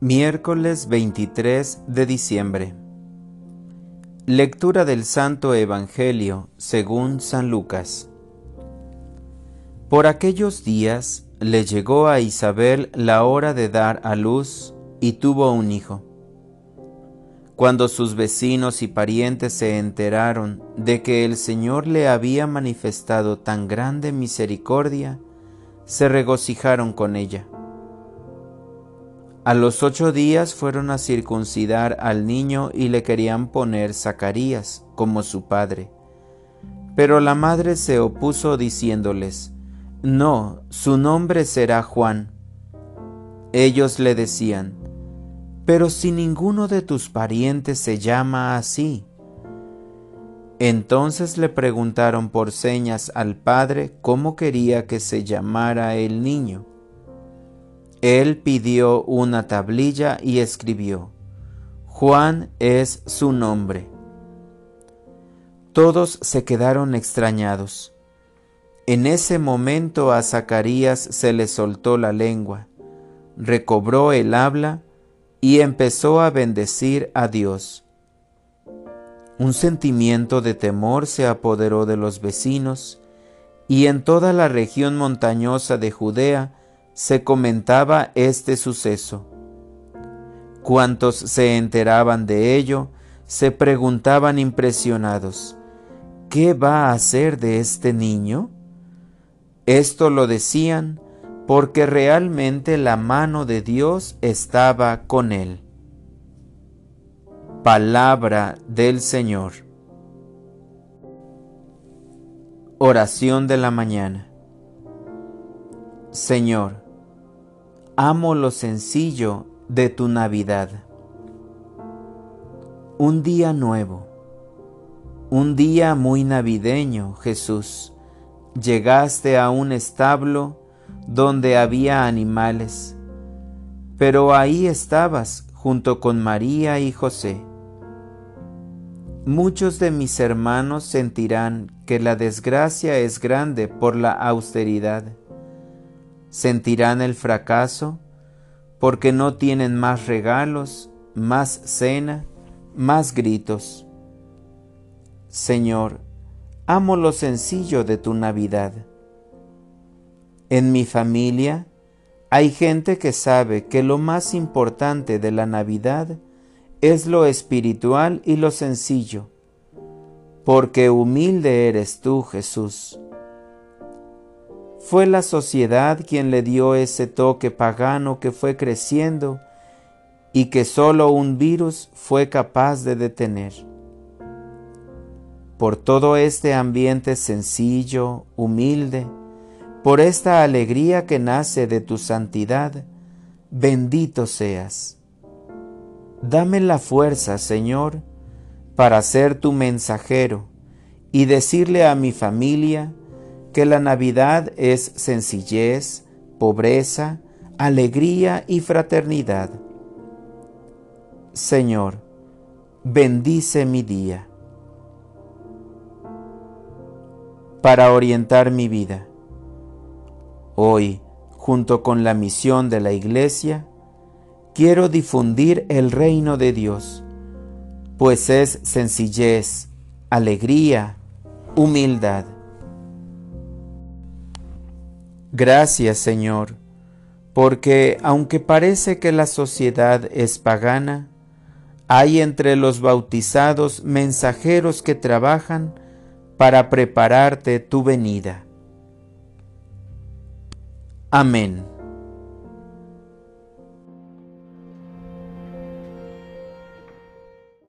Miércoles 23 de diciembre. Lectura del Santo Evangelio según San Lucas. Por aquellos días le llegó a Isabel la hora de dar a luz y tuvo un hijo. Cuando sus vecinos y parientes se enteraron de que el Señor le había manifestado tan grande misericordia, se regocijaron con ella. A los ocho días fueron a circuncidar al niño y le querían poner Zacarías como su padre. Pero la madre se opuso diciéndoles, No, su nombre será Juan. Ellos le decían, Pero si ninguno de tus parientes se llama así. Entonces le preguntaron por señas al padre cómo quería que se llamara el niño. Él pidió una tablilla y escribió, Juan es su nombre. Todos se quedaron extrañados. En ese momento a Zacarías se le soltó la lengua, recobró el habla y empezó a bendecir a Dios. Un sentimiento de temor se apoderó de los vecinos y en toda la región montañosa de Judea se comentaba este suceso. Cuantos se enteraban de ello, se preguntaban impresionados, ¿qué va a hacer de este niño? Esto lo decían porque realmente la mano de Dios estaba con él. Palabra del Señor. Oración de la mañana. Señor, Amo lo sencillo de tu Navidad. Un día nuevo, un día muy navideño, Jesús. Llegaste a un establo donde había animales, pero ahí estabas junto con María y José. Muchos de mis hermanos sentirán que la desgracia es grande por la austeridad sentirán el fracaso porque no tienen más regalos, más cena, más gritos. Señor, amo lo sencillo de tu Navidad. En mi familia hay gente que sabe que lo más importante de la Navidad es lo espiritual y lo sencillo, porque humilde eres tú, Jesús fue la sociedad quien le dio ese toque pagano que fue creciendo y que solo un virus fue capaz de detener. Por todo este ambiente sencillo, humilde, por esta alegría que nace de tu santidad, bendito seas. Dame la fuerza, Señor, para ser tu mensajero y decirle a mi familia, que la Navidad es sencillez, pobreza, alegría y fraternidad. Señor, bendice mi día. Para orientar mi vida. Hoy, junto con la misión de la Iglesia, quiero difundir el reino de Dios, pues es sencillez, alegría, humildad Gracias Señor, porque aunque parece que la sociedad es pagana, hay entre los bautizados mensajeros que trabajan para prepararte tu venida. Amén.